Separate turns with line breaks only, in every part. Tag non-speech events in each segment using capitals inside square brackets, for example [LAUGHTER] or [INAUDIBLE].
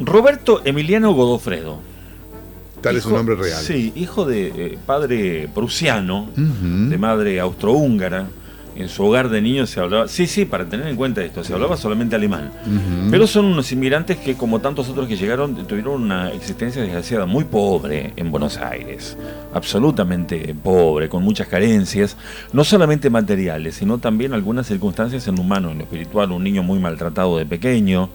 Roberto Emiliano Godofredo.
Tal es su nombre real.
Sí, hijo de eh, padre prusiano, de madre austrohúngara. En su hogar de niños se hablaba, sí, sí, para tener en cuenta esto, se hablaba solamente alemán. Pero son unos inmigrantes que, como tantos otros que llegaron, tuvieron una existencia desgraciada muy pobre en Buenos Aires. Absolutamente pobre, con muchas carencias, no solamente materiales, sino también algunas circunstancias en lo humano, en lo espiritual. Un niño muy maltratado de pequeño,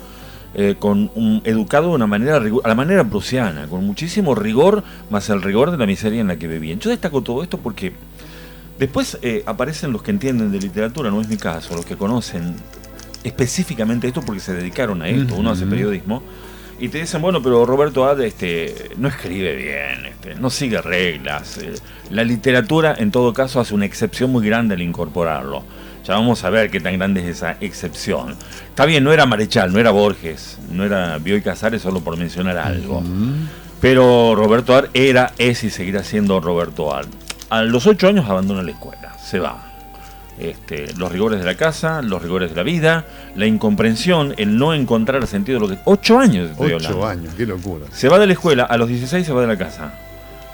eh, con un, educado de una manera a la manera prusiana, con muchísimo rigor, más el rigor de la miseria en la que vivían. Yo destaco todo esto porque después eh, aparecen los que entienden de literatura, no es mi caso, los que conocen específicamente esto porque se dedicaron a esto, uno hace periodismo, y te dicen, bueno, pero Roberto Ad este, no escribe bien, este, no sigue reglas. Eh, la literatura, en todo caso, hace una excepción muy grande al incorporarlo. Ya vamos a ver qué tan grande es esa excepción. Está bien, no era Marechal, no era Borges, no era Bioy Casares, solo por mencionar algo. Pero Roberto Ar era, es y seguirá siendo Roberto Ar. A los ocho años abandona la escuela, se va. Este, los rigores de la casa, los rigores de la vida, la incomprensión, el no encontrar sentido de lo que... Ocho años,
estoy Ocho años, qué locura.
Se va de la escuela, a los 16 se va de la casa.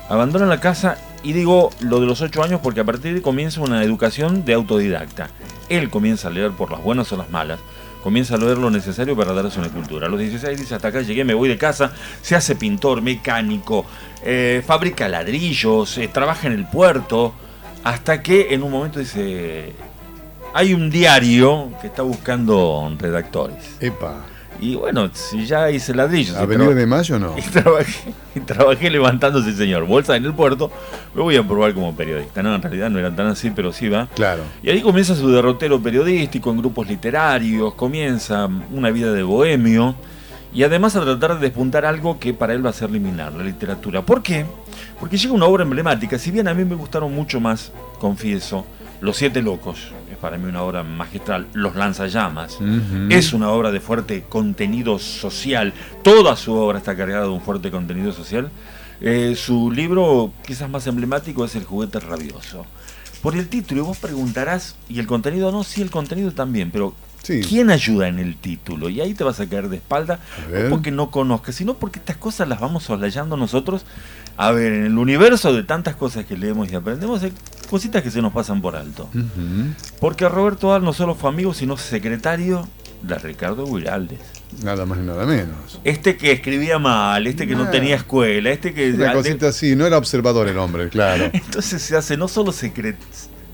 Abandona la casa y digo lo de los ocho años porque a partir de ahí comienza una educación de autodidacta. Él comienza a leer por las buenas o las malas, comienza a leer lo necesario para darse una cultura. A los 16 dice, hasta acá llegué, me voy de casa, se hace pintor, mecánico, eh, fabrica ladrillos, eh, trabaja en el puerto, hasta que en un momento dice, hay un diario que está buscando redactores.
Epa.
Y bueno, si ya hice ladrillos.
¿Avenida de Mayo no?
Y [LAUGHS] trabajé, y trabajé levantándose, señor, bolsa en el puerto. Me voy a probar como periodista. No, en realidad no era tan así, pero sí va.
Claro.
Y ahí comienza su derrotero periodístico en grupos literarios. Comienza una vida de bohemio. Y además a tratar de despuntar algo que para él va a ser liminar, la literatura. ¿Por qué? Porque llega una obra emblemática. Si bien a mí me gustaron mucho más, confieso, Los Siete Locos para mí una obra magistral, Los Lanzallamas. Es una obra de fuerte contenido social. Toda su obra está cargada de un fuerte contenido social. Eh, su libro quizás más emblemático es El juguete rabioso. Por el título, vos preguntarás, ¿y el contenido no? Sí, el contenido también, pero ¿Quién ayuda en el título? Y ahí te vas a caer de espalda, no porque no conozcas, sino porque estas cosas las vamos soslayando nosotros. A ver, en el universo de tantas cosas que leemos y aprendemos, hay cositas que se nos pasan por alto. Porque Roberto Al no solo fue amigo, sino secretario de Ricardo Guiraldes.
Nada más y nada menos.
Este que escribía mal, este que no tenía escuela, este que...
Una cosita así, no era observador el hombre, claro. [LAUGHS]
Entonces se hace no solo secretario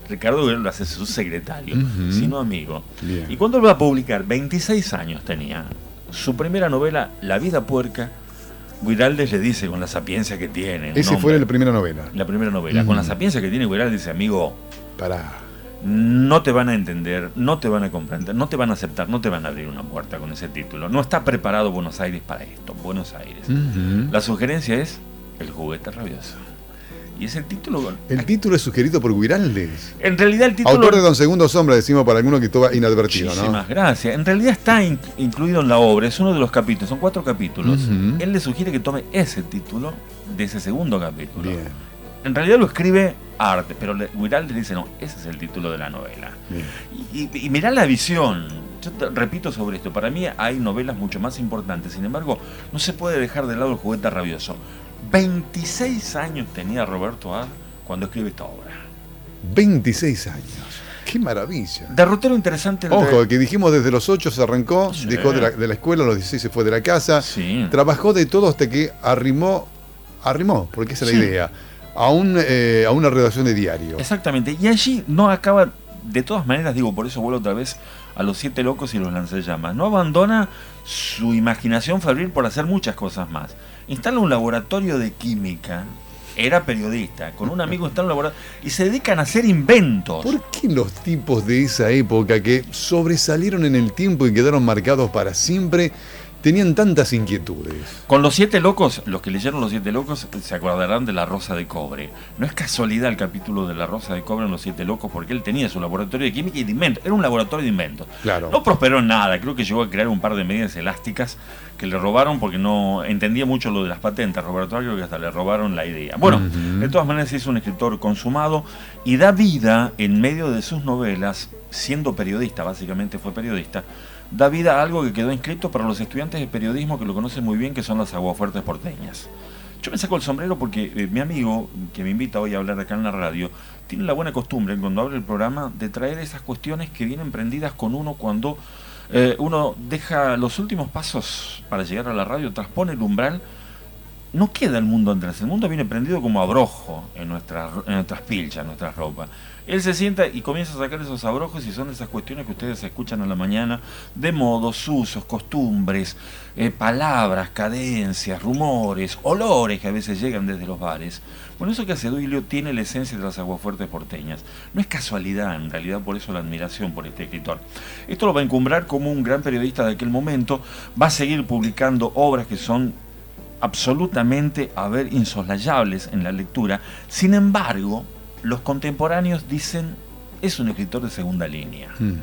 Ricardo Guerrero lo hace su secretario, sino amigo. Y cuando él va a publicar, 26 años tenía, su primera novela, La vida puerca, Guiraldes le dice con la sapiencia que tiene.
Ese fue la primera novela.
La primera novela. Con la sapiencia que tiene Guiraldes dice, amigo,
para
no te van a entender, no te van a comprender, no te van a aceptar, no te van a abrir una puerta con ese título. No está preparado Buenos Aires para esto, Buenos Aires. La sugerencia es El juguete rabioso. Y es el título.
El título es sugerido por Guiraldes.
En realidad el título.
Autor de Don Segundo Sombra, decimos para alguno que estaba inadvertido,
Muchísimas gracias. En realidad está incluido en la obra, es uno de los capítulos, son cuatro capítulos. Él le sugiere que tome ese título de ese segundo capítulo. En realidad lo escribe Arte, pero Guiraldes dice, no, ese es el título de la novela. Y, y, mirá la visión. Yo te repito sobre esto, para mí hay novelas mucho más importantes, sin embargo, no se puede dejar de lado el juguete rabioso. 26 años tenía Roberto A. cuando escribe esta obra.
26 años. Qué maravilla.
Derrotero interesante.
Ojo, que dijimos desde los 8 se arrancó, dejó de la, escuela, a los 16 se fue de la casa, trabajó de todo hasta que arrimó, arrimó, porque esa es la idea, a, un, eh, a una redacción de diario.
Exactamente, y allí no acaba, de todas maneras, digo, por eso vuelvo otra vez a los siete locos y los lanzallamas, no abandona su imaginación febril por hacer muchas cosas más instala un laboratorio de química. Era periodista, con un amigo instala un laboratorio y se dedican a hacer inventos.
¿Por qué los tipos de esa época que sobresalieron en el tiempo y quedaron marcados para siempre tenían tantas inquietudes.
Con los siete locos, los que leyeron los siete locos se acordarán de la Rosa de Cobre. No es casualidad el capítulo de la Rosa de Cobre en los siete locos, porque él tenía su laboratorio de química y de inventos. Era un laboratorio de inventos.
Claro.
No prosperó en nada. Creo que llegó a crear un par de medidas elásticas que le robaron porque no entendía mucho lo de las patentes. Roberto creo que hasta le robaron la idea. Bueno, de todas maneras es un escritor consumado y da vida en medio de sus novelas, siendo periodista, básicamente fue periodista, da vida a algo que quedó inscrito para los estudiantes de periodismo que lo conocen muy bien, que son las aguafuertes porteñas. Yo me saco el sombrero porque eh, mi amigo, que me invita hoy a hablar acá en la radio, tiene la buena costumbre, cuando abre el programa, de traer esas cuestiones que vienen prendidas con uno cuando eh, uno deja los últimos pasos para llegar a la radio, transpone el umbral no queda el mundo atrás, el mundo viene prendido como abrojo en, nuestra, en nuestras pilchas, en nuestras ropas. Él se sienta y comienza a sacar esos abrojos y son esas cuestiones que ustedes escuchan a la mañana de modos, usos, costumbres, eh, palabras, cadencias, rumores, olores que a veces llegan desde los bares. Bueno, eso que hace Duilio tiene la esencia de las aguafuertes porteñas. No es casualidad, en realidad, por eso la admiración por este escritor. Esto lo va a encumbrar como un gran periodista de aquel momento, va a seguir publicando obras que son absolutamente, a ver, insoslayables en la lectura. Sin embargo, los contemporáneos dicen, es un escritor de segunda línea. Hmm.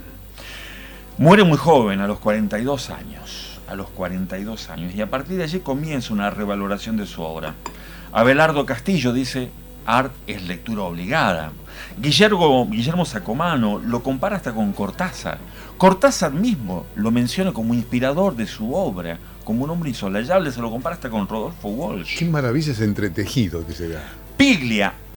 Muere muy joven, a los 42 años. A los 42 años. Y a partir de allí comienza una revaloración de su obra. Abelardo Castillo dice, Art es lectura obligada. Guillermo, Guillermo Sacomano lo compara hasta con Cortázar. Cortázar mismo lo menciona como inspirador de su obra, como un hombre insolayable, se lo compara hasta con Rodolfo Walsh.
Qué maravilla ese entretejido que se da.
Piglia,